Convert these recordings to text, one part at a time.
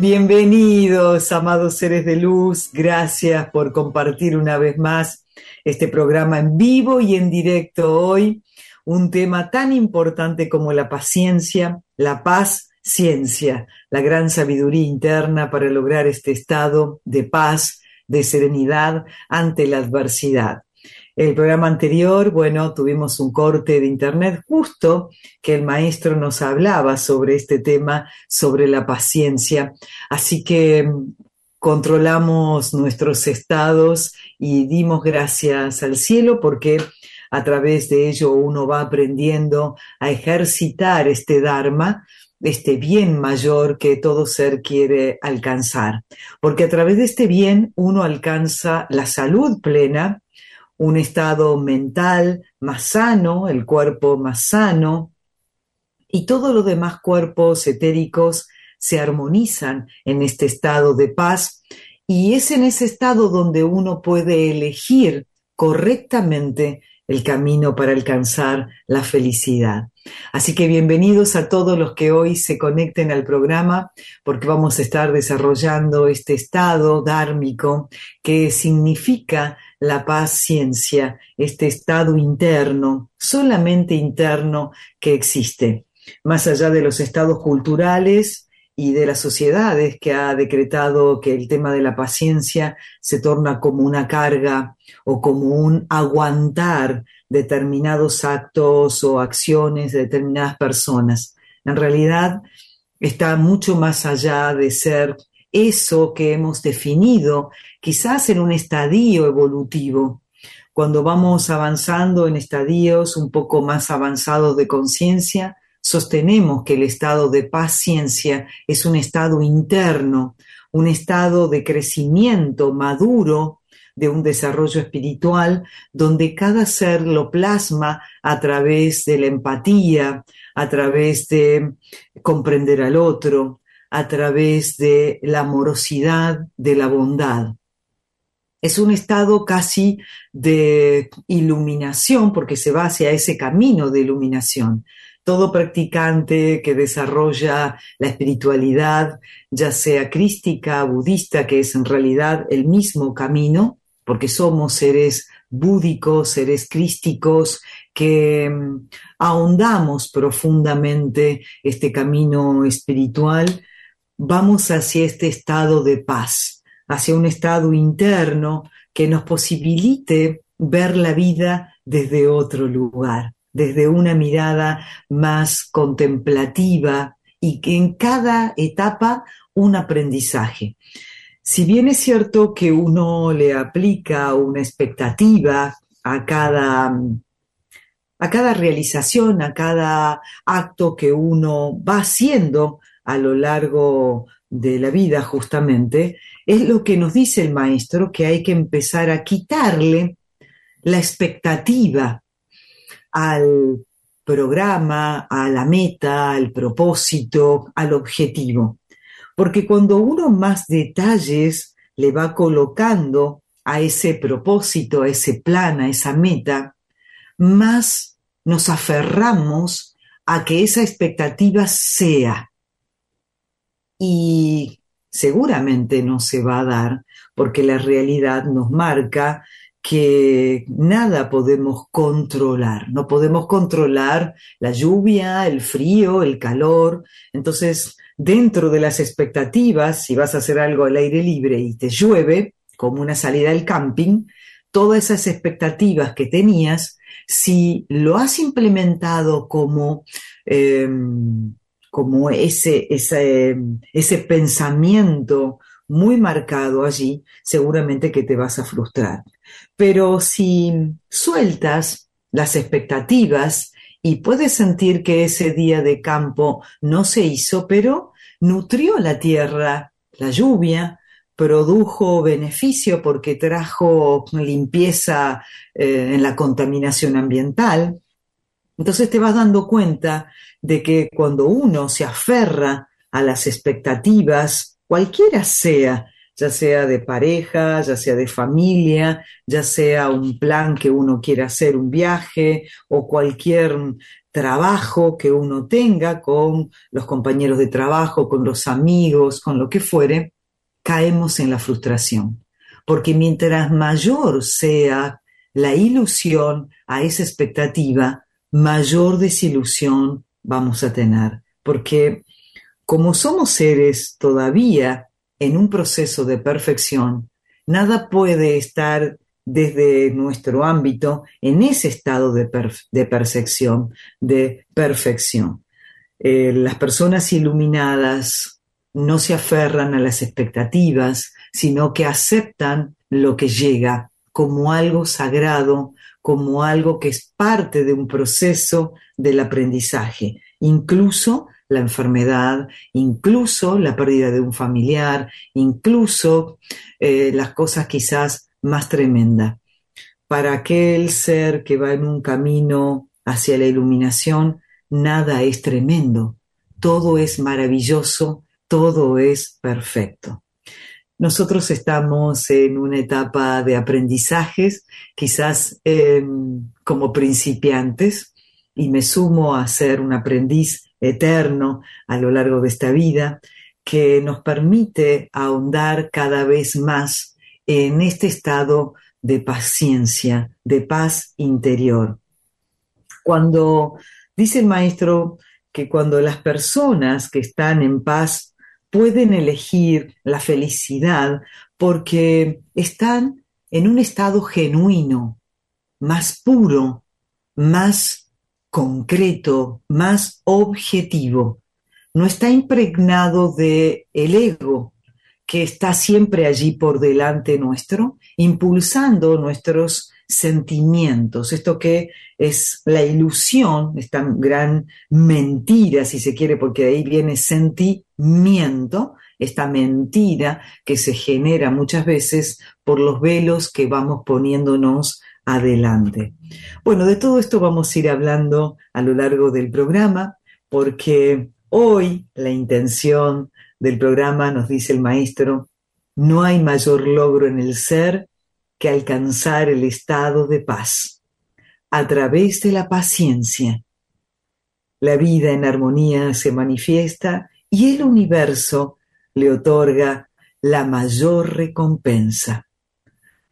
Bienvenidos, amados seres de luz. Gracias por compartir una vez más este programa en vivo y en directo hoy. Un tema tan importante como la paciencia, la paz, ciencia, la gran sabiduría interna para lograr este estado de paz, de serenidad ante la adversidad. El programa anterior, bueno, tuvimos un corte de internet justo que el maestro nos hablaba sobre este tema, sobre la paciencia. Así que mm, controlamos nuestros estados y dimos gracias al cielo porque a través de ello uno va aprendiendo a ejercitar este Dharma, este bien mayor que todo ser quiere alcanzar. Porque a través de este bien uno alcanza la salud plena, un estado mental más sano, el cuerpo más sano, y todos los demás cuerpos etéricos se armonizan en este estado de paz, y es en ese estado donde uno puede elegir correctamente el camino para alcanzar la felicidad. Así que bienvenidos a todos los que hoy se conecten al programa porque vamos a estar desarrollando este estado dármico que significa la paciencia, este estado interno, solamente interno que existe, más allá de los estados culturales y de las sociedades que ha decretado que el tema de la paciencia se torna como una carga o como un aguantar determinados actos o acciones de determinadas personas. En realidad está mucho más allá de ser eso que hemos definido, quizás en un estadio evolutivo. Cuando vamos avanzando en estadios un poco más avanzados de conciencia, sostenemos que el estado de paciencia es un estado interno, un estado de crecimiento maduro de un desarrollo espiritual donde cada ser lo plasma a través de la empatía, a través de comprender al otro, a través de la amorosidad, de la bondad. Es un estado casi de iluminación porque se va hacia ese camino de iluminación. Todo practicante que desarrolla la espiritualidad, ya sea crística, budista, que es en realidad el mismo camino, porque somos seres búdicos, seres crísticos, que mm, ahondamos profundamente este camino espiritual vamos hacia este estado de paz, hacia un estado interno que nos posibilite ver la vida desde otro lugar, desde una mirada más contemplativa y que en cada etapa un aprendizaje. Si bien es cierto que uno le aplica una expectativa a cada, a cada realización, a cada acto que uno va haciendo a lo largo de la vida justamente, es lo que nos dice el maestro, que hay que empezar a quitarle la expectativa al programa, a la meta, al propósito, al objetivo. Porque cuando uno más detalles le va colocando a ese propósito, a ese plan, a esa meta, más nos aferramos a que esa expectativa sea y seguramente no se va a dar porque la realidad nos marca que nada podemos controlar, no podemos controlar la lluvia, el frío, el calor, entonces dentro de las expectativas, si vas a hacer algo al aire libre y te llueve, como una salida al camping, todas esas expectativas que tenías, si lo has implementado como, eh, como ese, ese, ese pensamiento muy marcado allí, seguramente que te vas a frustrar. Pero si sueltas las expectativas y puedes sentir que ese día de campo no se hizo, pero nutrió la tierra, la lluvia, produjo beneficio porque trajo limpieza eh, en la contaminación ambiental. Entonces te vas dando cuenta de que cuando uno se aferra a las expectativas, cualquiera sea, ya sea de pareja, ya sea de familia, ya sea un plan que uno quiera hacer, un viaje o cualquier trabajo que uno tenga con los compañeros de trabajo, con los amigos, con lo que fuere, caemos en la frustración. Porque mientras mayor sea la ilusión a esa expectativa, mayor desilusión vamos a tener. Porque como somos seres todavía en un proceso de perfección, nada puede estar desde nuestro ámbito en ese estado de, percepción, de perfección. Eh, las personas iluminadas no se aferran a las expectativas, sino que aceptan lo que llega como algo sagrado, como algo que es parte de un proceso del aprendizaje, incluso la enfermedad, incluso la pérdida de un familiar, incluso eh, las cosas quizás más tremenda. Para aquel ser que va en un camino hacia la iluminación, nada es tremendo, todo es maravilloso, todo es perfecto. Nosotros estamos en una etapa de aprendizajes, quizás em, como principiantes, y me sumo a ser un aprendiz eterno a lo largo de esta vida, que nos permite ahondar cada vez más en este estado de paciencia, de paz interior. Cuando dice el maestro que cuando las personas que están en paz pueden elegir la felicidad porque están en un estado genuino, más puro, más concreto, más objetivo. No está impregnado de el ego, que está siempre allí por delante nuestro, impulsando nuestros sentimientos, esto que es la ilusión, esta gran mentira, si se quiere, porque de ahí viene sentimiento, esta mentira que se genera muchas veces por los velos que vamos poniéndonos adelante. Bueno, de todo esto vamos a ir hablando a lo largo del programa, porque hoy la intención del programa nos dice el maestro, no hay mayor logro en el ser que alcanzar el estado de paz a través de la paciencia. La vida en armonía se manifiesta y el universo le otorga la mayor recompensa.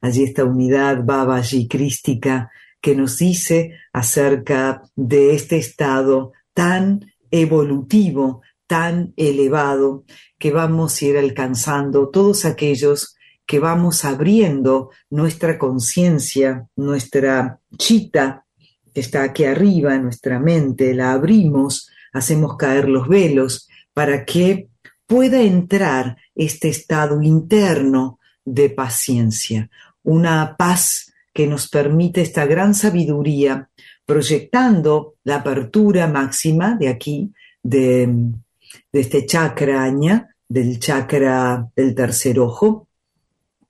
Allí esta unidad Babaji crística que nos dice acerca de este estado tan evolutivo tan elevado que vamos a ir alcanzando todos aquellos que vamos abriendo nuestra conciencia, nuestra chita que está aquí arriba, nuestra mente, la abrimos, hacemos caer los velos para que pueda entrar este estado interno de paciencia, una paz que nos permite esta gran sabiduría, proyectando la apertura máxima de aquí, de de este chakra aña, del chakra del tercer ojo.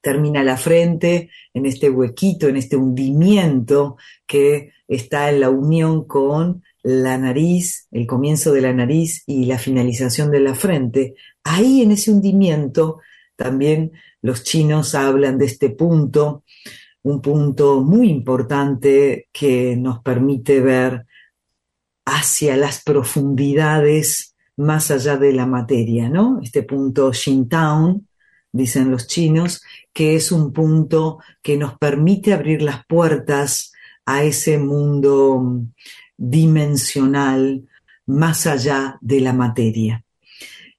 Termina la frente en este huequito, en este hundimiento que está en la unión con la nariz, el comienzo de la nariz y la finalización de la frente. Ahí en ese hundimiento también los chinos hablan de este punto, un punto muy importante que nos permite ver hacia las profundidades más allá de la materia, ¿no? Este punto Shintown, dicen los chinos, que es un punto que nos permite abrir las puertas a ese mundo dimensional más allá de la materia.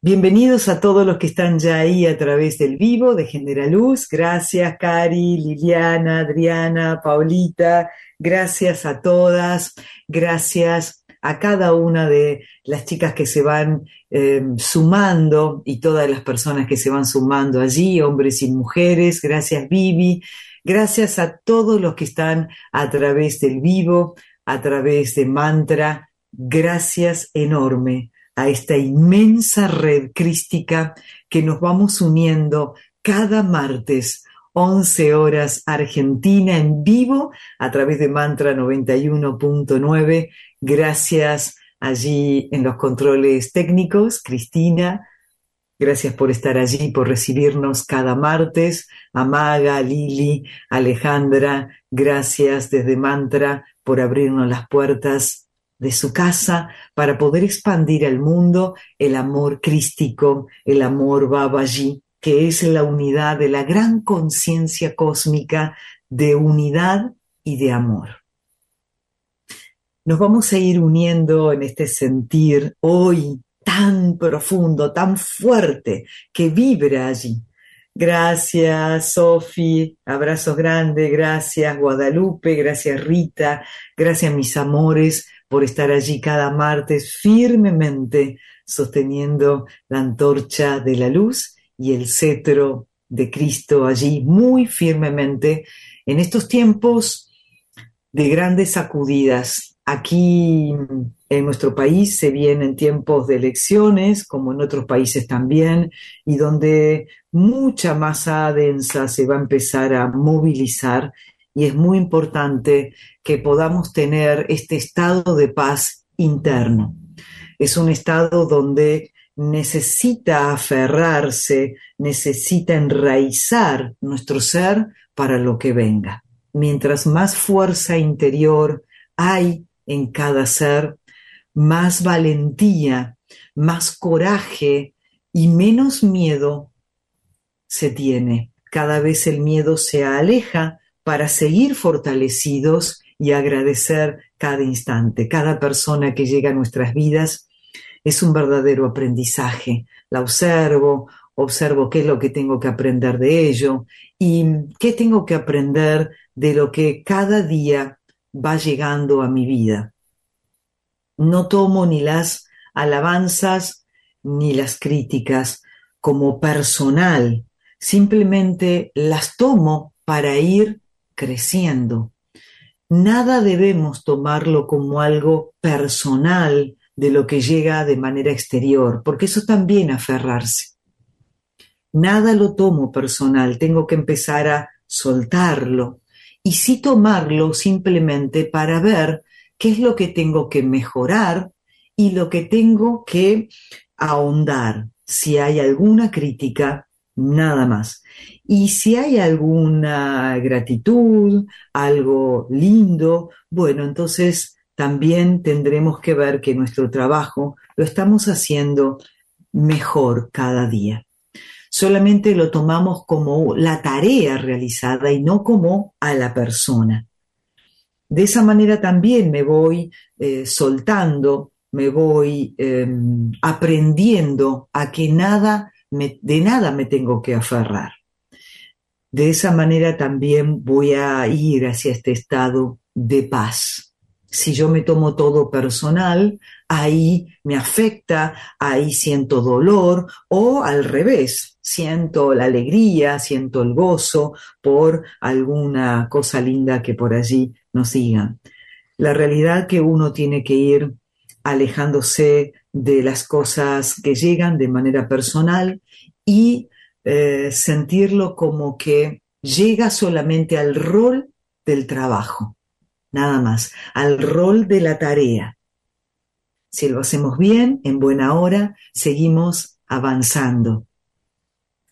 Bienvenidos a todos los que están ya ahí a través del vivo de Generaluz. Gracias, Cari, Liliana, Adriana, Paulita. Gracias a todas. Gracias a cada una de las chicas que se van eh, sumando y todas las personas que se van sumando allí, hombres y mujeres. Gracias, Vivi. Gracias a todos los que están a través del vivo, a través de Mantra. Gracias enorme a esta inmensa red crística que nos vamos uniendo cada martes, 11 horas Argentina en vivo a través de Mantra 91.9. Gracias allí en los controles técnicos, Cristina. Gracias por estar allí, por recibirnos cada martes. Amaga, Lili, Alejandra, gracias desde Mantra por abrirnos las puertas de su casa para poder expandir al mundo el amor crístico, el amor Babaji, que es la unidad de la gran conciencia cósmica de unidad y de amor. Nos vamos a ir uniendo en este sentir hoy tan profundo, tan fuerte, que vibra allí. Gracias, Sofi, abrazos grandes, gracias, Guadalupe, gracias, Rita, gracias, mis amores, por estar allí cada martes firmemente sosteniendo la antorcha de la luz y el cetro de Cristo allí muy firmemente en estos tiempos de grandes sacudidas. Aquí en nuestro país se vienen tiempos de elecciones, como en otros países también, y donde mucha masa densa se va a empezar a movilizar y es muy importante que podamos tener este estado de paz interno. Es un estado donde necesita aferrarse, necesita enraizar nuestro ser para lo que venga. Mientras más fuerza interior hay en cada ser, más valentía, más coraje y menos miedo se tiene. Cada vez el miedo se aleja para seguir fortalecidos y agradecer cada instante. Cada persona que llega a nuestras vidas es un verdadero aprendizaje. La observo, observo qué es lo que tengo que aprender de ello y qué tengo que aprender de lo que cada día va llegando a mi vida. No tomo ni las alabanzas ni las críticas como personal, simplemente las tomo para ir creciendo. Nada debemos tomarlo como algo personal de lo que llega de manera exterior, porque eso también aferrarse. Nada lo tomo personal, tengo que empezar a soltarlo y sí tomarlo simplemente para ver qué es lo que tengo que mejorar y lo que tengo que ahondar. Si hay alguna crítica, nada más. Y si hay alguna gratitud, algo lindo, bueno, entonces también tendremos que ver que nuestro trabajo lo estamos haciendo mejor cada día. Solamente lo tomamos como la tarea realizada y no como a la persona. De esa manera también me voy eh, soltando, me voy em, aprendiendo a que nada de nada me tengo que aferrar. De esa manera también voy a ir hacia este estado de paz. Si yo me tomo todo personal, ahí me afecta, ahí siento dolor o al revés, siento la alegría, siento el gozo por alguna cosa linda que por allí nos digan. La realidad que uno tiene que ir alejándose de las cosas que llegan de manera personal y eh, sentirlo como que llega solamente al rol del trabajo, nada más, al rol de la tarea. Si lo hacemos bien, en buena hora, seguimos avanzando.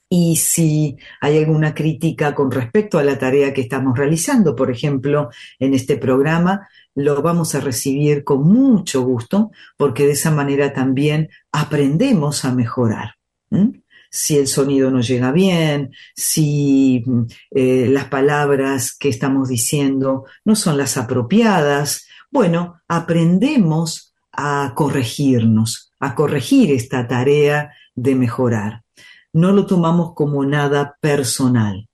Y si hay alguna crítica con respecto a la tarea que estamos realizando, por ejemplo, en este programa, lo vamos a recibir con mucho gusto porque de esa manera también aprendemos a mejorar. si el sonido no llega bien, si eh, las palabras que estamos diciendo no son las apropiadas. Bueno, aprendemos a corregirnos, a corregir esta tarea de mejorar. No lo tomamos como nada personal.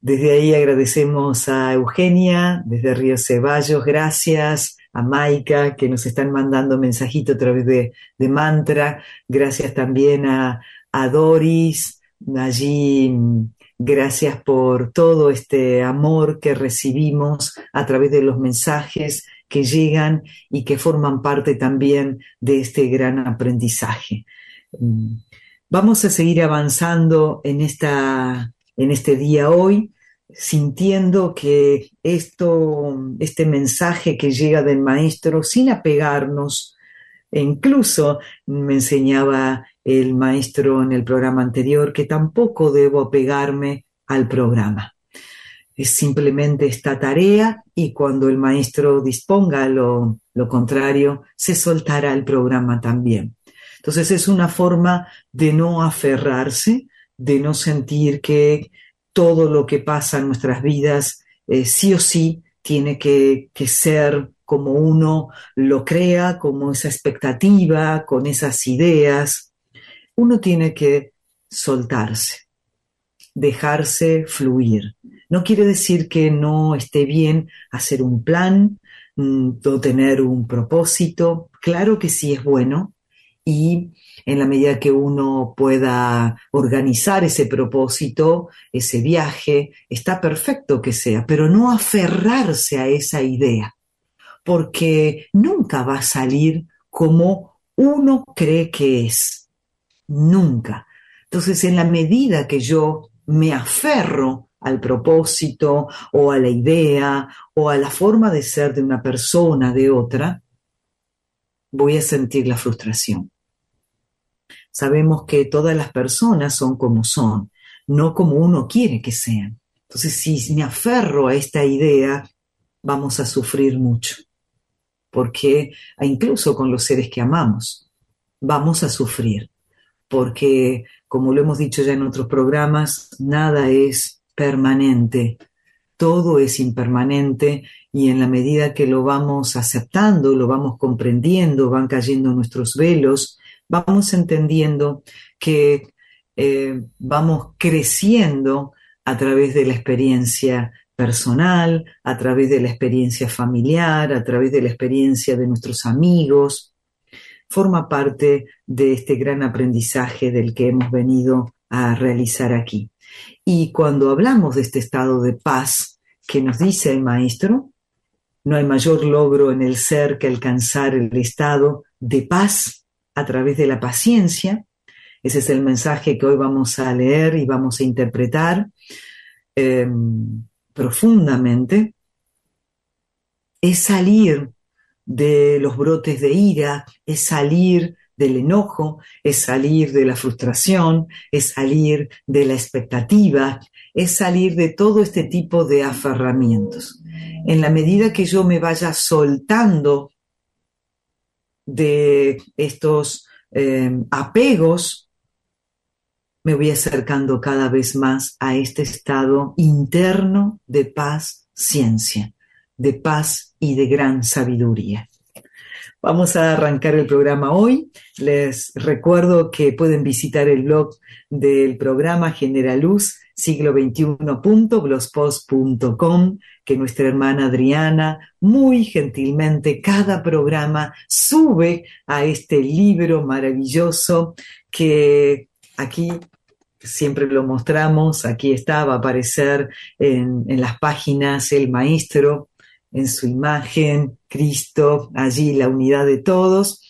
Desde ahí agradecemos a Eugenia, desde Río Ceballos, gracias a Maika, que nos están mandando mensajito a través de, mantra, gracias también a, a Doris, allí gracias por todo este amor que recibimos a través de los mensajes que llegan y que forman parte también de este gran aprendizaje. Vamos a seguir avanzando en esta en este día hoy, sintiendo que esto, este mensaje que llega del maestro, sin apegarnos, incluso me enseñaba el maestro en el programa anterior que tampoco debo apegarme al programa. Es simplemente esta tarea y cuando el maestro disponga lo, lo contrario, se soltará el programa también. Entonces es una forma de no aferrarse, de no sentir que todo lo que pasa en nuestras vidas eh, sí o sí tiene que, ser como uno lo crea, como esa expectativa, con esas ideas. Uno tiene que soltarse, dejarse fluir. No quiere decir que no esté bien hacer un plan mm, o tener un propósito. Claro que sí es bueno y en la medida que uno pueda organizar ese propósito, ese viaje, está perfecto que sea, pero no aferrarse a esa idea, porque nunca va a salir como uno cree que es, nunca. Entonces, en la medida que yo me aferro al propósito o a la idea o a la forma de ser de una persona, de otra, voy a sentir la frustración. Sabemos que todas las personas son como son, no como uno quiere que sean. Entonces, si me aferro a esta idea, vamos a sufrir mucho, porque incluso con los seres que amamos, vamos a sufrir, porque, como lo hemos dicho ya en otros programas, nada es permanente, todo es impermanente y en la medida que lo vamos aceptando, lo vamos comprendiendo, van cayendo nuestros velos, vamos entendiendo que eh, vamos creciendo a través de la experiencia personal, a través de la experiencia familiar, a través de la experiencia de nuestros amigos. Forma parte de este gran aprendizaje del que hemos venido a realizar aquí. Y cuando hablamos de este estado de paz que nos dice el maestro, no hay mayor logro en el ser que alcanzar el estado de paz a través de la paciencia. Ese es el mensaje que hoy vamos a leer y vamos a interpretar em, profundamente. Es salir de los brotes de ira, es salir del enojo, es salir de la frustración, es salir de la expectativa, es salir de todo este tipo de aferramientos. En la medida que yo me vaya soltando de estos eh, apegos, me voy acercando cada vez más a este estado interno de paz, ciencia, de paz y de gran sabiduría. Vamos a arrancar el programa hoy. Les recuerdo que pueden visitar el blog del programa Generaluz siglo XXI.blogspot.com, que nuestra hermana Adriana muy gentilmente cada programa sube a este libro maravilloso que aquí siempre lo mostramos, aquí está, va a aparecer en las páginas el maestro en su imagen, Cristo, allí la unidad de todos,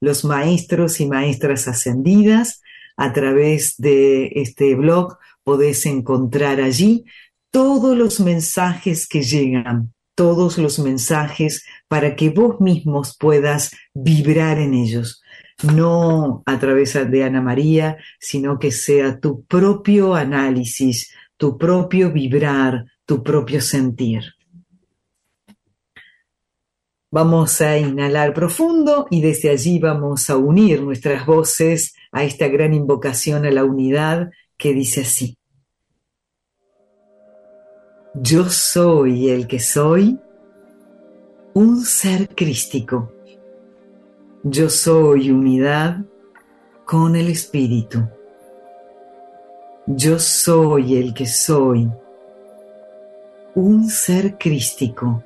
los maestros y maestras ascendidas a través de este blog podés encontrar allí todos los mensajes que llegan, todos los mensajes para que vos mismos puedas vibrar en ellos, no a través de Ana María, sino que sea tu propio análisis, tu propio vibrar, tu propio sentir. Vamos a inhalar profundo y desde allí vamos a unir nuestras voces a esta gran invocación a la unidad que dice así. Yo soy el que soy, un ser crístico. Yo soy unidad con el Espíritu. Yo soy el que soy, un ser crístico.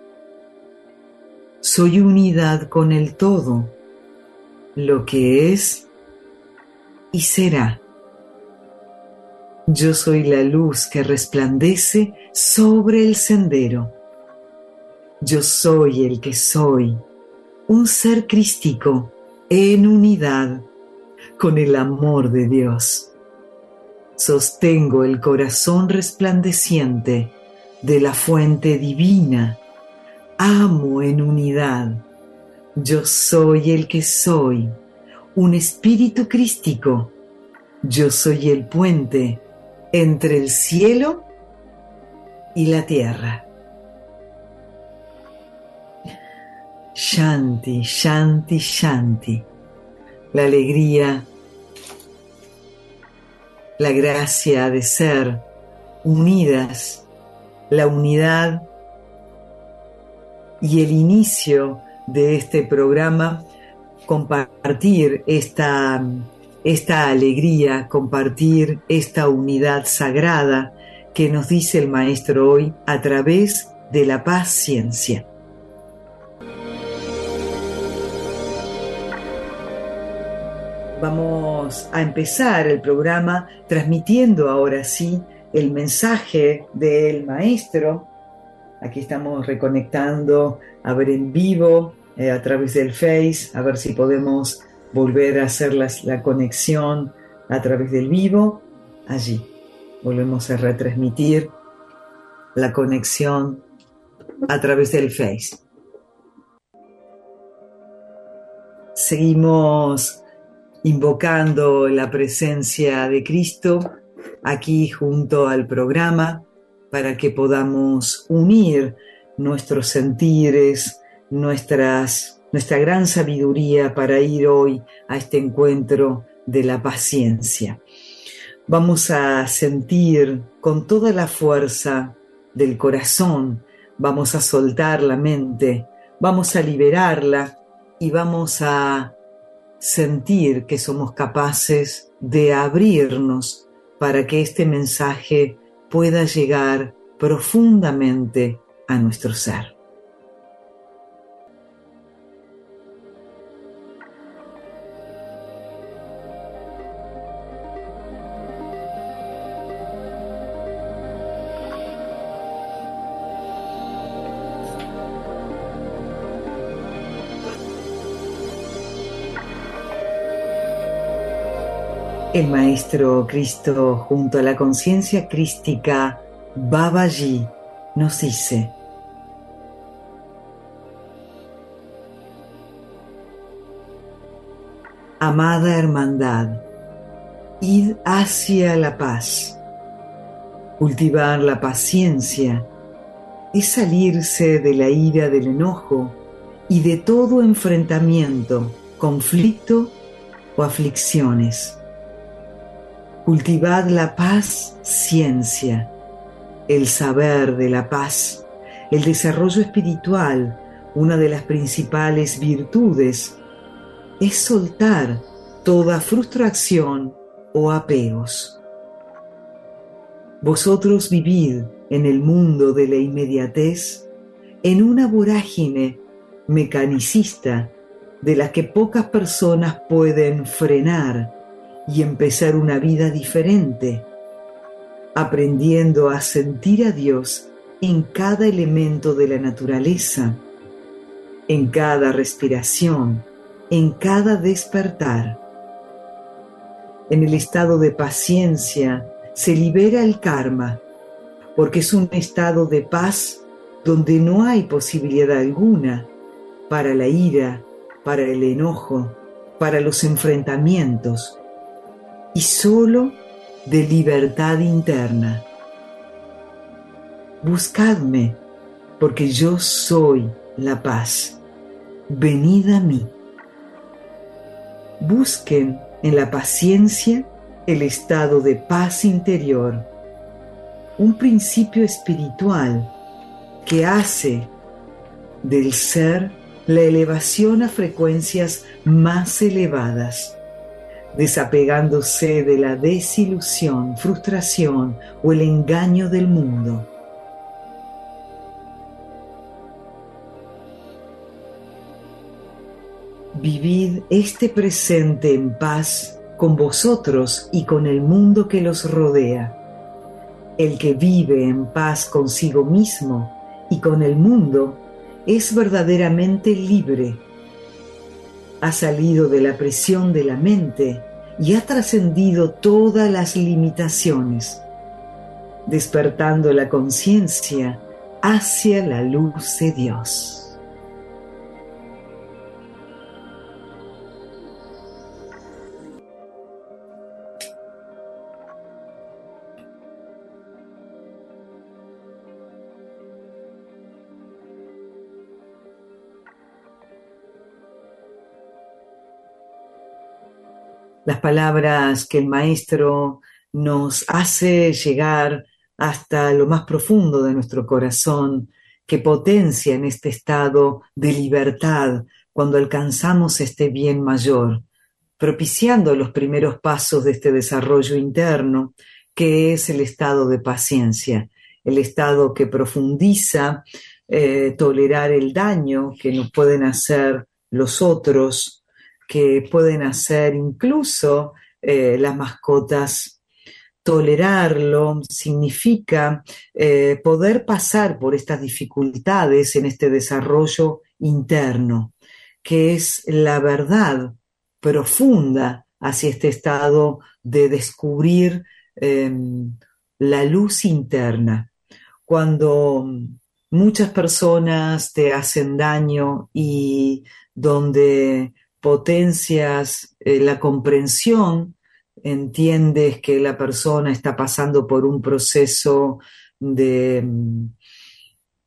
Soy unidad con el todo, lo que es y será. Yo soy la luz que resplandece sobre el sendero. Yo soy el que soy, un ser crístico en unidad con el amor de Dios. Sostengo el corazón resplandeciente de la fuente divina. Amo en unidad. Yo soy el que soy, un espíritu crístico. Yo soy el puente entre el cielo y la tierra. Shanti, Shanti, Shanti. La alegría, la gracia de ser unidas, la unidad y el inicio de este programa, compartir esta esta alegría, compartir esta unidad sagrada que nos dice el Maestro hoy a través de la paciencia. Vamos a empezar el programa transmitiendo ahora sí el mensaje del Maestro. Aquí estamos reconectando a ver en vivo eh, a través del Face, a ver si podemos volver a hacer la, conexión a través del vivo, allí volvemos a retransmitir la conexión a través del Face. Seguimos invocando la presencia de Cristo aquí junto al programa para que podamos unir nuestros sentires, nuestras nuestra gran sabiduría para ir hoy a este encuentro de la paciencia. Vamos a sentir con toda la fuerza del corazón, vamos a soltar la mente, vamos a liberarla y vamos a sentir que somos capaces de abrirnos para que este mensaje pueda llegar profundamente a nuestro ser. El Maestro Cristo junto a la conciencia crística Babaji nos dice, Amada hermandad, id hacia la paz. Cultivar la paciencia es salirse de la ira del enojo y de todo enfrentamiento, conflicto o aflicciones Cultivad la paz, ciencia, el saber de la paz, el desarrollo espiritual, una de las principales virtudes, es soltar toda frustración o apegos. Vosotros vivid en el mundo de la inmediatez, en una vorágine mecanicista de la que pocas personas pueden frenar y empezar una vida diferente, aprendiendo a sentir a Dios en cada elemento de la naturaleza, en cada respiración, en cada despertar. En el estado de paciencia se libera el karma, porque es un estado de paz donde no hay posibilidad alguna para la ira, para el enojo, para los enfrentamientos, y solo de libertad interna. Buscadme, porque yo soy la paz. Venid a mí. Busquen en la paciencia el estado de paz interior, un principio espiritual que hace del ser la elevación a frecuencias más elevadas, desapegándose de la desilusión, frustración o el engaño del mundo. Vivid este presente en paz con vosotros y con el mundo que los rodea. El que vive en paz consigo mismo y con el mundo es verdaderamente libre. Ha salido de la presión de la mente y ha trascendido todas las limitaciones, despertando la conciencia hacia la luz de Dios. Las palabras que el maestro nos hace llegar hasta lo más profundo de nuestro corazón, que potencia en este estado de libertad cuando alcanzamos este bien mayor, propiciando los primeros pasos de este desarrollo interno, que es el estado de paciencia, el estado que profundiza eh, tolerar el daño que nos pueden hacer los otros, que pueden hacer incluso eh, las mascotas. Tolerarlo significa eh, poder pasar por estas dificultades en este desarrollo interno, que es la verdad profunda hacia este estado de descubrir em, la luz interna. Cuando muchas personas te hacen daño y donde potencias eh, la comprensión, entiendes que la persona está pasando por un proceso de,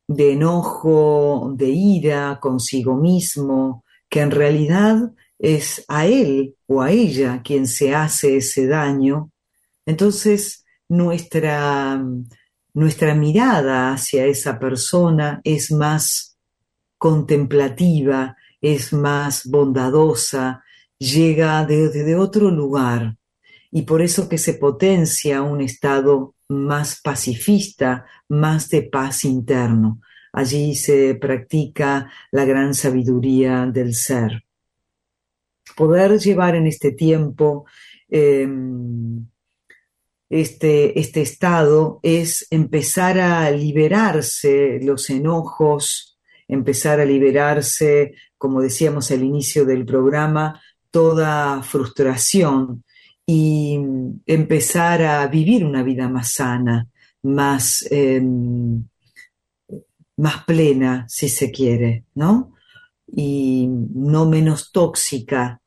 de enojo, de ira consigo mismo, que en realidad es a él o a ella quien se hace ese daño, entonces nuestra, nuestra mirada hacia esa persona es más contemplativa, es más bondadosa, llega desde otro lugar y por eso que se potencia un estado más pacifista, más de paz interno. Allí se practica la gran sabiduría del ser. Poder llevar en este tiempo em, este, este estado es empezar a liberarse los enojos, empezar a liberarse como decíamos al inicio del programa, toda frustración y empezar a vivir una vida más sana, más, em, más plena, si se quiere, ¿no? Y no menos tóxica,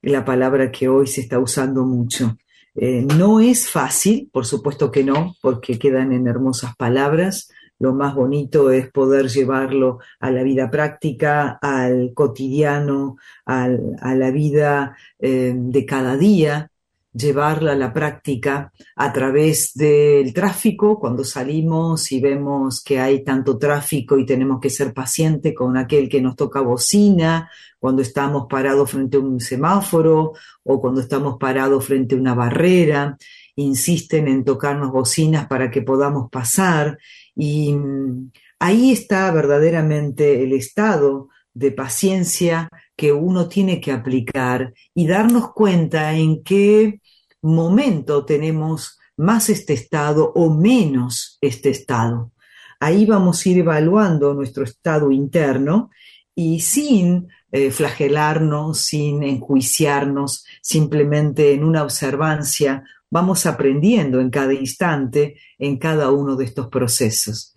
la palabra que hoy se está usando mucho. Eh, no es fácil, por supuesto que no, porque quedan en hermosas palabras, lo más bonito es poder llevarlo a la vida práctica, al cotidiano, a la vida eh, de cada día, llevarla a la práctica a través del tráfico, cuando salimos y vemos que hay tanto tráfico y tenemos que ser pacientes con aquel que nos toca bocina, cuando estamos parados frente a un semáforo o cuando estamos parados frente a una barrera, insisten en tocarnos bocinas para que podamos pasar y mm, ahí está verdaderamente el estado de paciencia que uno tiene que aplicar y darnos cuenta en qué momento tenemos más este estado o menos este estado. Ahí vamos a ir evaluando nuestro estado interno y sin eh, flagelarnos, sin enjuiciarnos, simplemente en una observancia vamos aprendiendo en cada instante, en cada uno de estos procesos.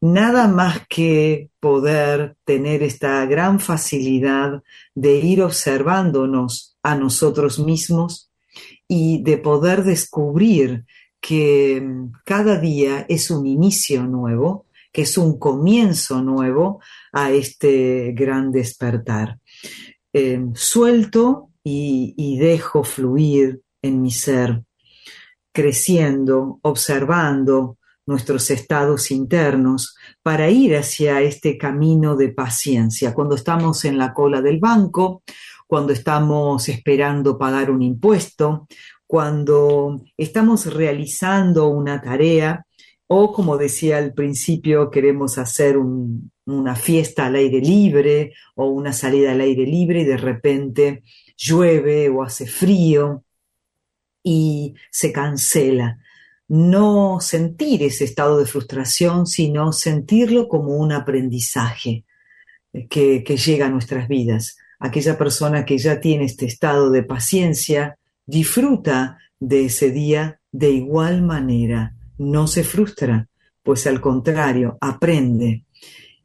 Nada más que poder tener esta gran facilidad de ir observándonos a nosotros mismos y de poder descubrir que mm, cada día es un inicio nuevo, que es un comienzo nuevo a este gran despertar. Eh, suelto y dejo fluir en mi ser, creciendo, observando nuestros estados internos para ir hacia este camino de paciencia. Cuando estamos en la cola del banco, cuando estamos esperando pagar un impuesto, cuando estamos realizando una tarea o, como decía al principio, queremos hacer un, una fiesta al aire libre o una salida al aire libre y de repente llueve o hace frío y se cancela. No sentir ese estado de frustración, sino sentirlo como un aprendizaje que, que llega a nuestras vidas. Aquella persona que ya tiene este estado de paciencia disfruta de ese día de igual manera, no se frustra, pues al contrario, aprende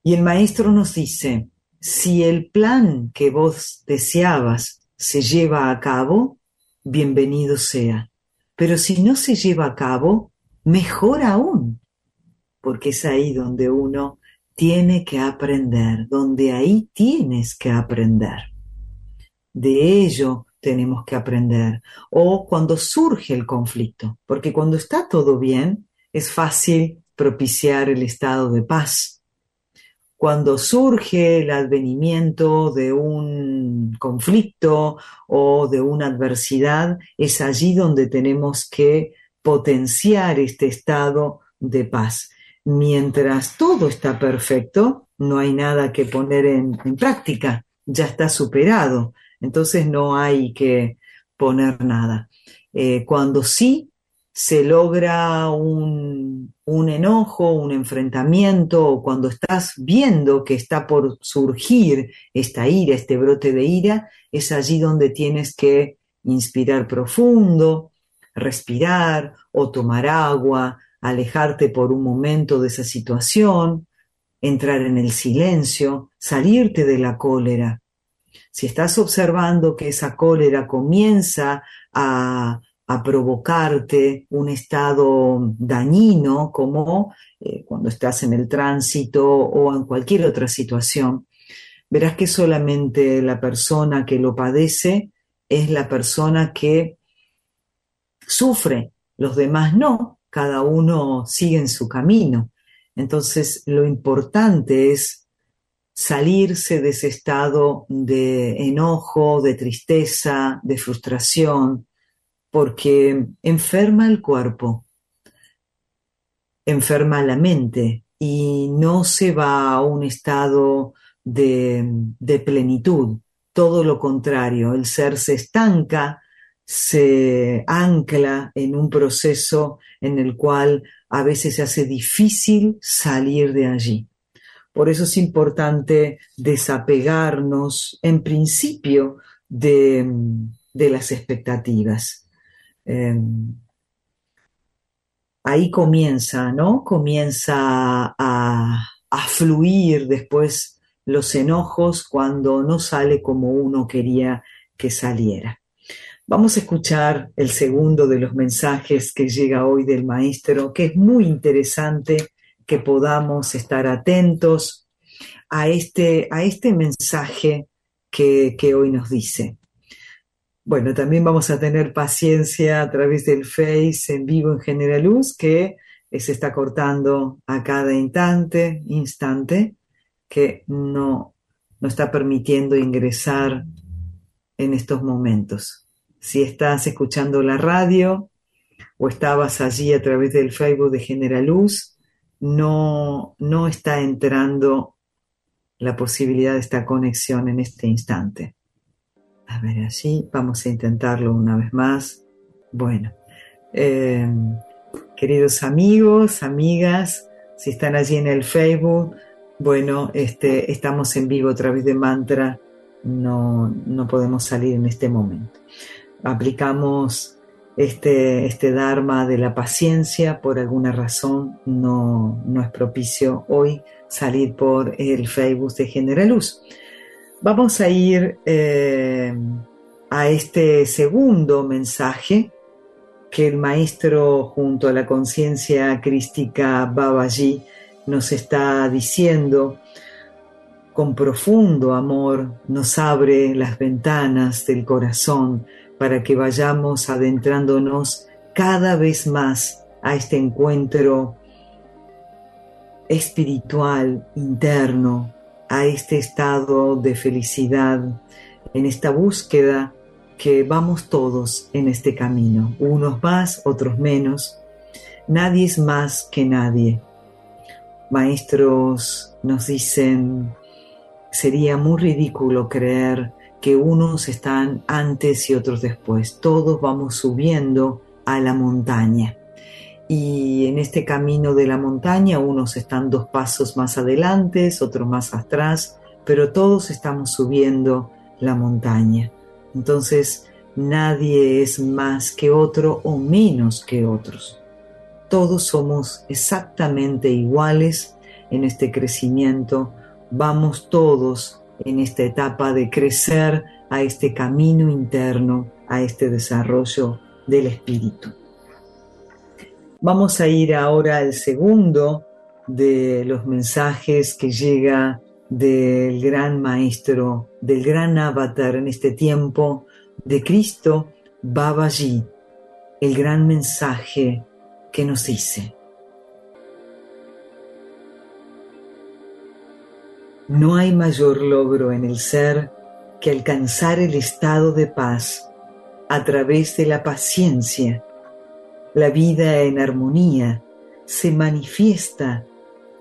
y el maestro nos dice, si el plan que vos deseabas se lleva a cabo, bienvenido sea. Pero si no se lleva a cabo, mejor aún, porque es ahí donde uno tiene que aprender, donde ahí tienes que aprender. De ello tenemos que aprender. O cuando surge el conflicto, porque cuando está todo bien, es fácil propiciar el estado de paz cuando surge el advenimiento de un conflicto o de una adversidad, es allí donde tenemos que potenciar este estado de paz. Mientras todo está perfecto, no hay nada que poner en, práctica, ya está superado, entonces no hay que poner nada. Eh, cuando sí se logra un, un, enojo, un enfrentamiento, o cuando estás viendo que está por surgir esta ira, este brote de ira, es allí donde tienes que inspirar profundo, respirar o tomar agua, alejarte por un momento de esa situación, entrar en el silencio, salirte de la cólera. Si estás observando que esa cólera comienza a a provocarte un estado dañino como eh, cuando estás en el tránsito o en cualquier otra situación, verás que solamente la persona que lo padece es la persona que sufre, los demás no, cada uno sigue en su camino. Entonces lo importante es salirse de ese estado de enojo, de tristeza, de frustración, porque enferma el cuerpo, enferma la mente y no se va a un estado de, plenitud. Todo lo contrario, el ser se estanca, se ancla en un proceso en el cual a veces se hace difícil salir de allí. Por eso es importante desapegarnos en principio de las expectativas. Em, ahí comienza, ¿no? Comienza a, fluir después los enojos cuando no sale como uno quería que saliera. Vamos a escuchar el segundo de los mensajes que llega hoy del maestro, que es muy interesante que podamos estar atentos a este, a este mensaje que, que hoy nos dice. Bueno, también vamos a tener paciencia a través del Face en vivo en Generaluz, que se está cortando a cada instante, instante, que no, no está permitiendo ingresar en estos momentos. Si estás escuchando la radio o estabas allí a través del Facebook de Generaluz, no, no está entrando la posibilidad de esta conexión en este instante. A ver, así vamos a intentarlo una vez más. Bueno, eh, queridos amigos, amigas, si están allí en el Facebook, bueno, este, estamos en vivo a través de Mantra, no, no podemos salir en este momento. Aplicamos este, este Dharma de la paciencia, por alguna razón no, no es propicio hoy salir por el Facebook de Generaluz. Vamos a ir eh, a este segundo mensaje que el maestro junto a la conciencia crística Babaji nos está diciendo. Con profundo amor nos abre las ventanas del corazón para que vayamos adentrándonos cada vez más a este encuentro espiritual interno, a este estado de felicidad, en esta búsqueda que vamos todos en este camino, unos más, otros menos. Nadie es más que nadie. Maestros nos dicen, sería muy ridículo creer que unos están antes y otros después. Todos vamos subiendo a la montaña. Y en este camino de la montaña, unos están dos pasos más adelante, otros más atrás, pero todos estamos subiendo la montaña. Entonces, nadie es más que otro o menos que otros. Todos somos exactamente iguales en este crecimiento. Vamos todos en esta etapa de crecer a este camino interno, a este desarrollo del espíritu. Vamos a ir ahora al segundo de los mensajes que llega del gran maestro, del gran avatar en este tiempo, de Cristo Babaji, el gran mensaje que nos dice. No hay mayor logro en el ser que alcanzar el estado de paz a través de la paciencia. La vida en armonía se manifiesta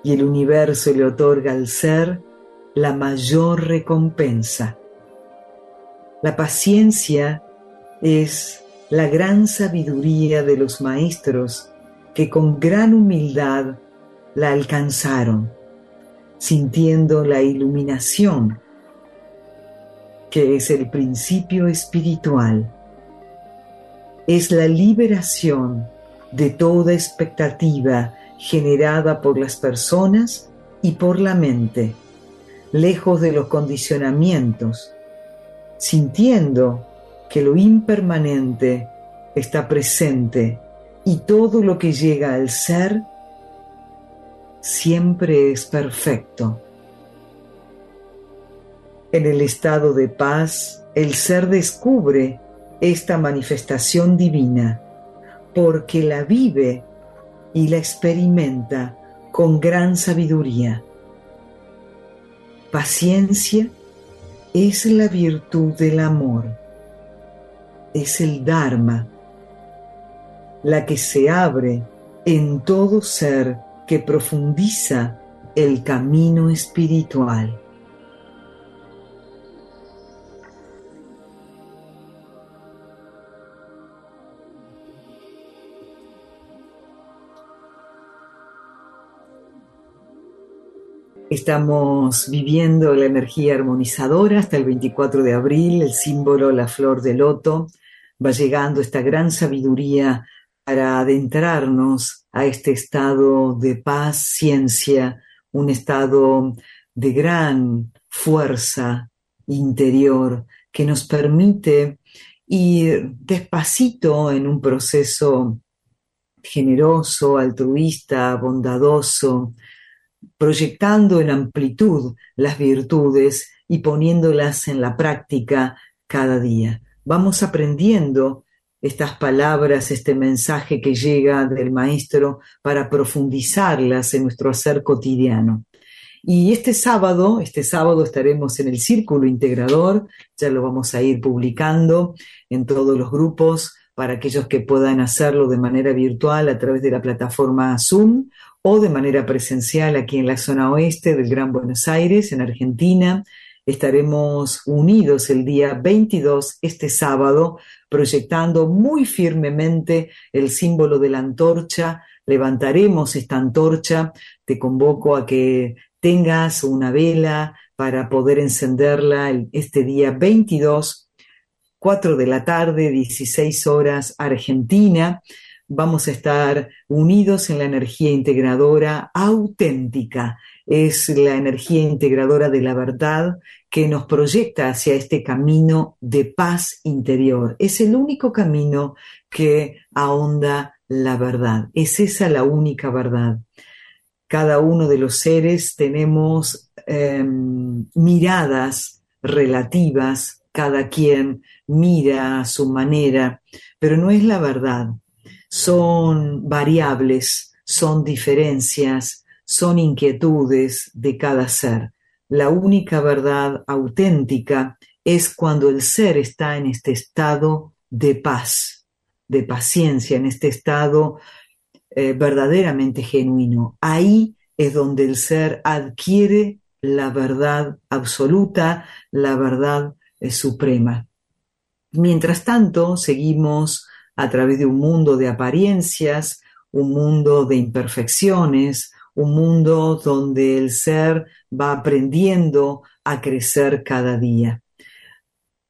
y el universo le otorga al ser la mayor recompensa. La paciencia es la gran sabiduría de los maestros que con gran humildad la alcanzaron, sintiendo la iluminación, que es el principio espiritual. Es la liberación de toda expectativa generada por las personas y por la mente lejos de los condicionamientos, sintiendo que lo impermanente está presente y todo lo que llega al ser siempre es perfecto. En el estado de paz, el ser descubre esta manifestación divina porque la vive y la experimenta con gran sabiduría. Paciencia es la virtud del amor, es el Dharma, la que se abre en todo ser que profundiza el camino espiritual. Estamos viviendo la energía armonizadora hasta el 24 de abril, el símbolo, la flor de loto. Va llegando esta gran sabiduría para adentrarnos a este estado de paz, ciencia, un estado de gran fuerza interior que nos permite ir despacito en un proceso generoso, altruista, bondadoso, proyectando en amplitud las virtudes y poniéndolas en la práctica cada día. Vamos aprendiendo estas palabras, este mensaje que llega del Maestro para profundizarlas en nuestro hacer cotidiano. Y este sábado, este sábado estaremos en el Círculo Integrador, ya lo vamos a ir publicando en todos los grupos para aquellos que puedan hacerlo de manera virtual a través de la plataforma Zoom o de manera presencial aquí en la zona oeste del Gran Buenos Aires, en Argentina. Estaremos unidos el día 22, este sábado, proyectando muy firmemente el símbolo de la antorcha. Levantaremos esta antorcha. Te convoco a que tengas una vela para poder encenderla este día 22, 4 de la tarde, 16 horas, Argentina vamos a estar unidos en la energía integradora auténtica. Es la energía integradora de la verdad que nos proyecta hacia este camino de paz interior. Es el único camino que ahonda la verdad. Es esa la única verdad. Cada uno de los seres tenemos em, miradas relativas, cada quien mira a su manera, pero no es la verdad. Son variables, son diferencias, son inquietudes de cada ser. La única verdad auténtica es cuando el ser está en este estado de paz, de paciencia, en este estado eh, verdaderamente genuino. Ahí es donde el ser adquiere la verdad absoluta, la verdad eh, suprema. Mientras tanto, seguimos a través de un mundo de apariencias, un mundo de imperfecciones, un mundo donde el ser va aprendiendo a crecer cada día.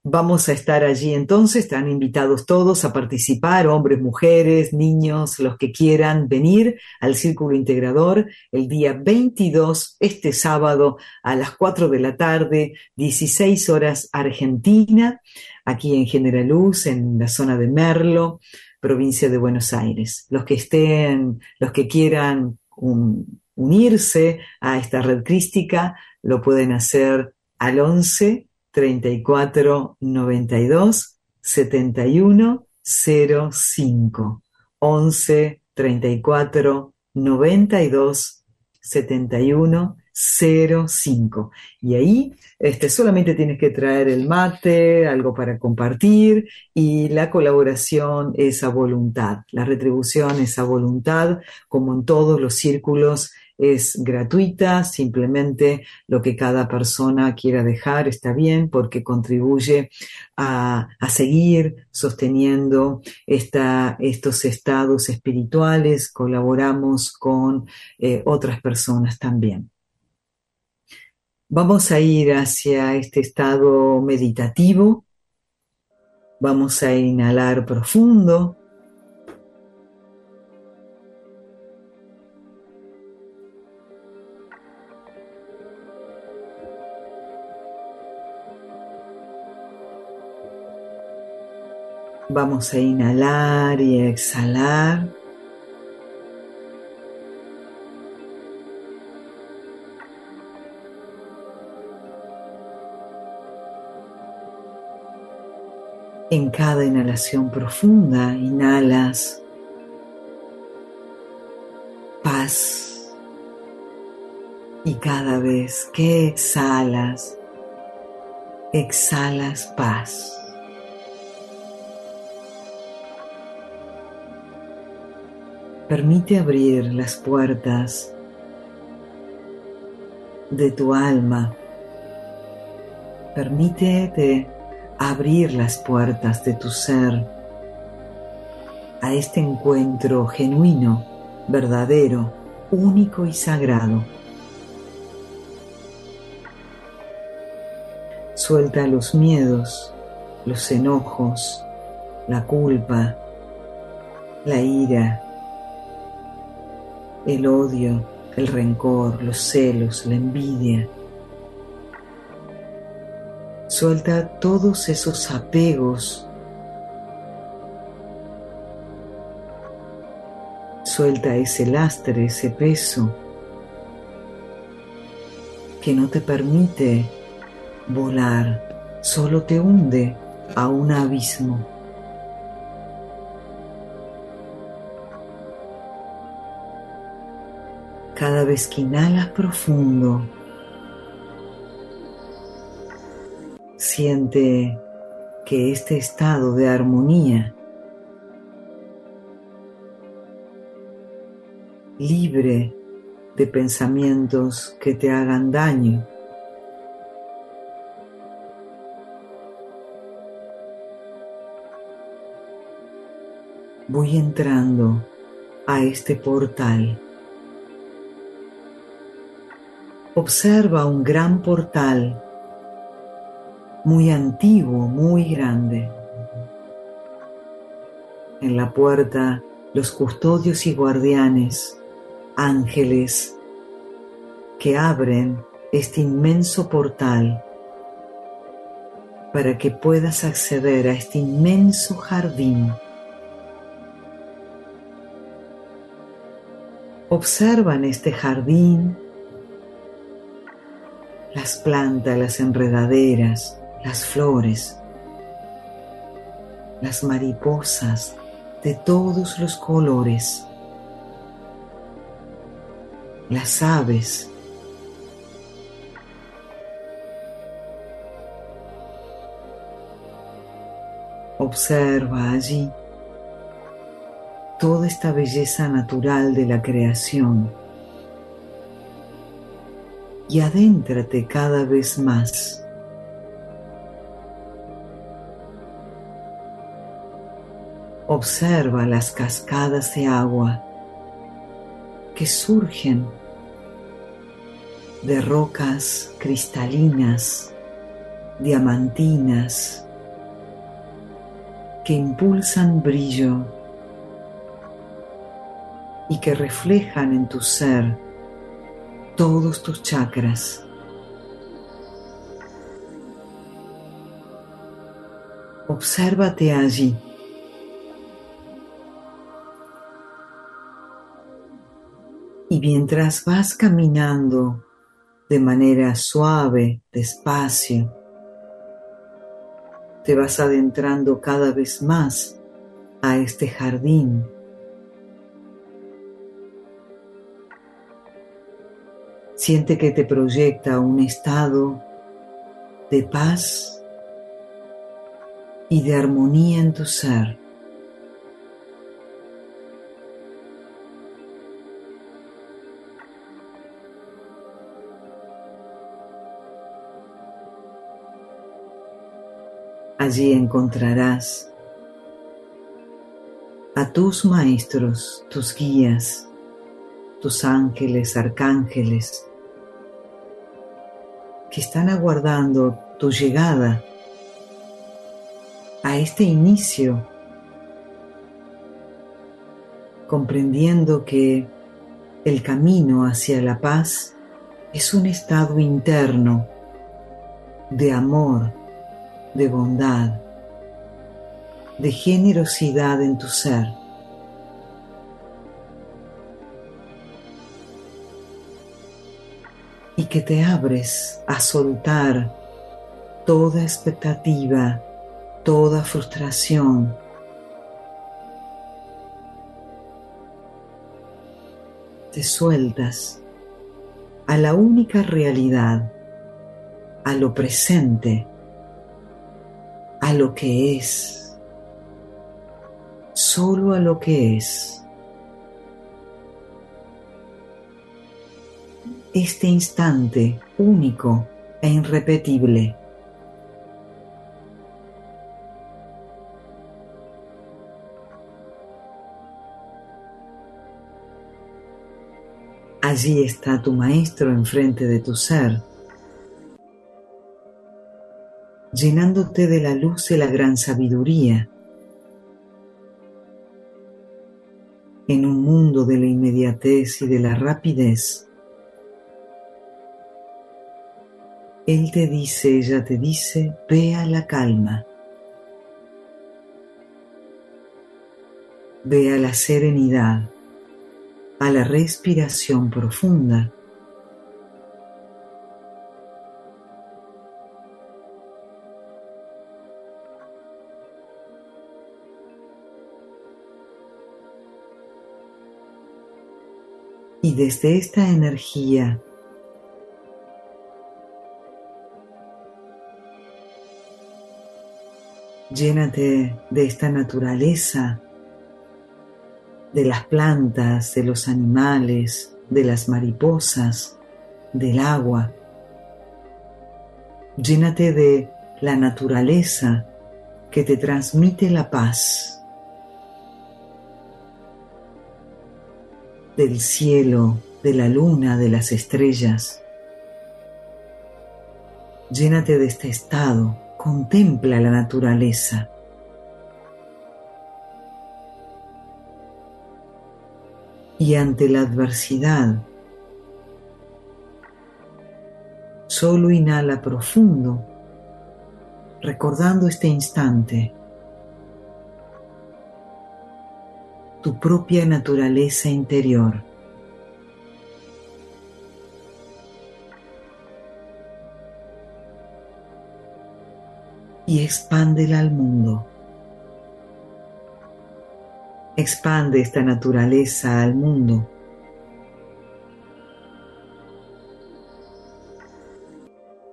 Vamos a estar allí entonces, están invitados todos a participar, hombres, mujeres, niños, los que quieran venir al Círculo Integrador el día 22, este sábado a las 4 de la tarde, 16 horas Argentina, aquí en General Luz, en la zona de Merlo, provincia de Buenos Aires. Los que estén, los que quieran unirse a esta red crística, lo pueden hacer al 11 34 92 71 05 11 34 92 71 05 y ahí este, solamente tienes que traer el mate, algo para compartir y la colaboración es a voluntad, la retribución es a voluntad, como en todos los círculos es gratuita, simplemente lo que cada persona quiera dejar está bien porque contribuye a, seguir sosteniendo estos estados espirituales, colaboramos con eh, otras personas también. Vamos a ir hacia este estado meditativo, vamos a inhalar profundo. Vamos a inhalar y exhalar. En cada inhalación profunda, inhalas paz. Y cada vez que exhalas, exhalas paz. Permite abrir las puertas de tu alma. Permítete abrir las puertas de tu ser a este encuentro genuino, verdadero, único y sagrado. Suelta los miedos, los enojos, la culpa, la ira, el odio, el rencor, los celos, la envidia. Suelta todos esos apegos. Suelta ese lastre, ese peso que no te permite volar, solo te hunde a un abismo. Cada vez que inhalas profundo, siente que este estado de armonía, libre de pensamientos que te hagan daño, voy entrando a este portal. observa un gran portal muy antiguo, muy grande. En la puerta los custodios y guardianes, ángeles, que abren este inmenso portal para que puedas acceder a este inmenso jardín. Observa en este jardín las plantas, las enredaderas, las flores, las mariposas de todos los colores, las aves, Observa allí toda esta belleza natural de la creación y adéntrate cada vez más. Observa las cascadas de agua que surgen de rocas cristalinas, diamantinas, que impulsan brillo y que reflejan en tu ser todos tus chakras. Obsérvate allí. Y mientras vas caminando de manera suave, despacio, te vas adentrando cada vez más a este jardín. Siente que te proyecta un estado de paz y de armonía en tu ser. Allí encontrarás a tus maestros, tus guías, tus ángeles, arcángeles, que están aguardando tu llegada a este inicio, comprendiendo que el camino hacia la paz es un estado interno de amor, de bondad, de generosidad en tu ser. Y que te abres a soltar toda expectativa, toda frustración. Te sueltas a la única realidad, a lo presente a lo que es, solo a lo que es. Este instante único e irrepetible. Allí está tu maestro enfrente de tu ser llenándote de la luz de la gran sabiduría. En un mundo de la inmediatez y de la rapidez, Él te dice, ella te dice, ve a la calma, ve a la serenidad, a la respiración profunda Y desde esta energía llénate de esta naturaleza, de las plantas, de los animales, de las mariposas, del agua. Llénate de la naturaleza que te transmite la paz. Del cielo, de la luna, de las estrellas. Llénate de este estado, contempla la naturaleza. Y ante la adversidad, solo inhala profundo, recordando este instante. tu propia naturaleza interior. Y expándela al mundo. Expande esta naturaleza al mundo.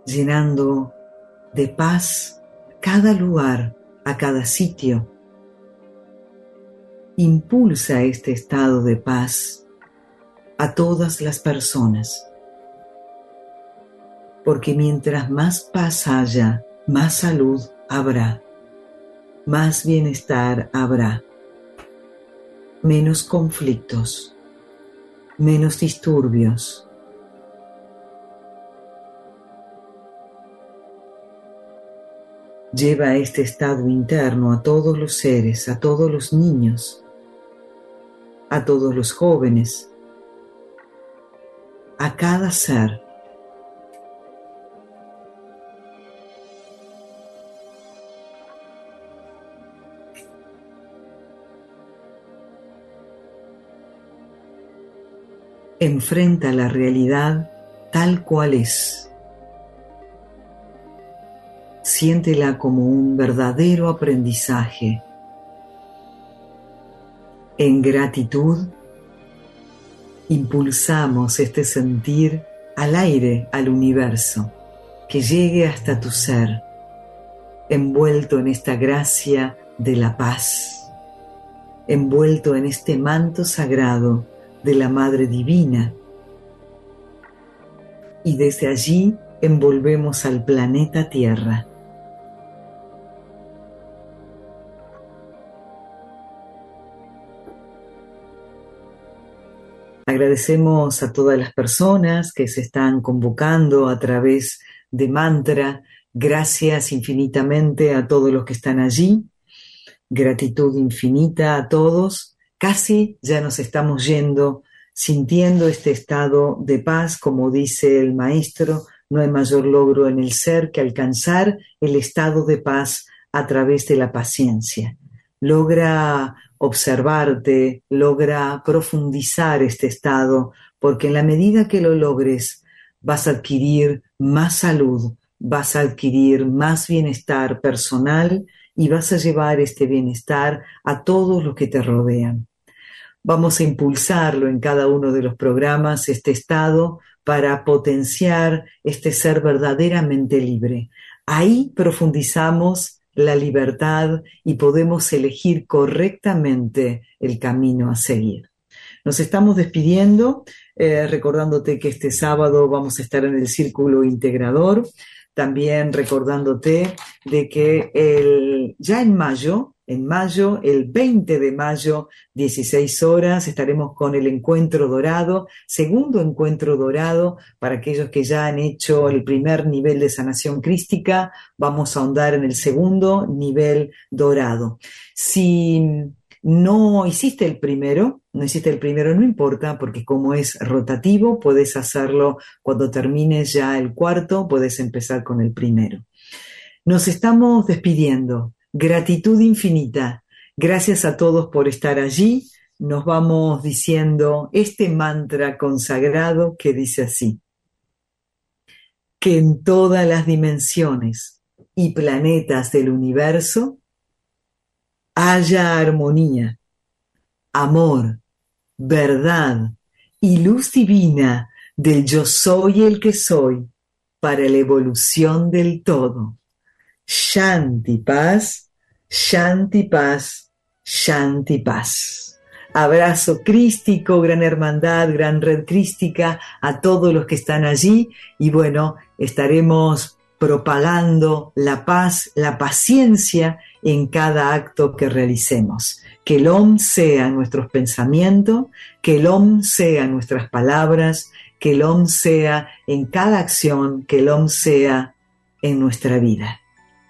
Llenando de paz cada lugar, a cada sitio Impulsa este estado de paz a todas las personas. Porque mientras más paz haya, más salud habrá, más bienestar habrá, menos conflictos, menos disturbios, lleva este estado interno a todos los seres, a todos los niños, a todos los jóvenes, a cada ser. Enfrenta la realidad tal cual es. Siéntela como un verdadero aprendizaje. En gratitud, impulsamos este sentir al aire, al universo, que llegue hasta tu ser, envuelto en esta gracia de la paz, envuelto en este manto sagrado de la Madre Divina. Y desde allí envolvemos al planeta Tierra Agradecemos a todas las personas que se están convocando a través de mantra. Gracias infinitamente a todos los que están allí. Gratitud infinita a todos. Casi ya nos estamos yendo sintiendo este estado de paz, como dice el maestro, no hay mayor logro en el ser que alcanzar el estado de paz a través de la paciencia. Logra observarte, logra profundizar este estado, porque en la medida que lo logres vas a adquirir más salud, vas a adquirir más bienestar personal y vas a llevar este bienestar a todos los que te rodean. Vamos a impulsarlo en cada uno de los programas, este estado, para potenciar este ser verdaderamente libre. Ahí profundizamos la libertad y podemos elegir correctamente el camino a seguir. Nos estamos despidiendo, eh, recordándote que este sábado vamos a estar en el Círculo Integrador, también recordándote de que el, ya en mayo en mayo, el 20 de mayo, 16 horas, estaremos con el encuentro dorado, segundo encuentro dorado para aquellos que ya han hecho el primer nivel de sanación crística, vamos a ahondar en el segundo nivel dorado. Si no hiciste el primero, no hiciste el primero, no importa, porque como es rotativo, puedes hacerlo cuando termines ya el cuarto, puedes empezar con el primero. Nos estamos despidiendo. Gratitud infinita. Gracias a todos por estar allí. Nos vamos diciendo este mantra consagrado que dice así. Que en todas las dimensiones y planetas del universo haya armonía, amor, verdad y luz divina del yo soy el que soy para la evolución del todo. Shanti paz, Shanti paz, Shanti paz. Abrazo crístico, gran hermandad, gran red crística a todos los que están allí y bueno, estaremos propagando la paz, la paciencia en cada acto que realicemos. Que el OM sea nuestros pensamientos, que el OM sea nuestras palabras, que el OM sea en cada acción, que el OM sea en nuestra vida.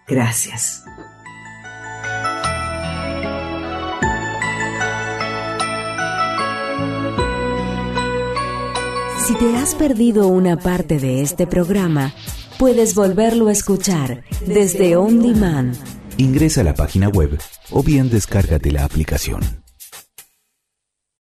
Gracias. Si te has perdido una parte de este programa, puedes volverlo a escuchar desde On Demand. Ingresa a la página web o bien descárgate la aplicación.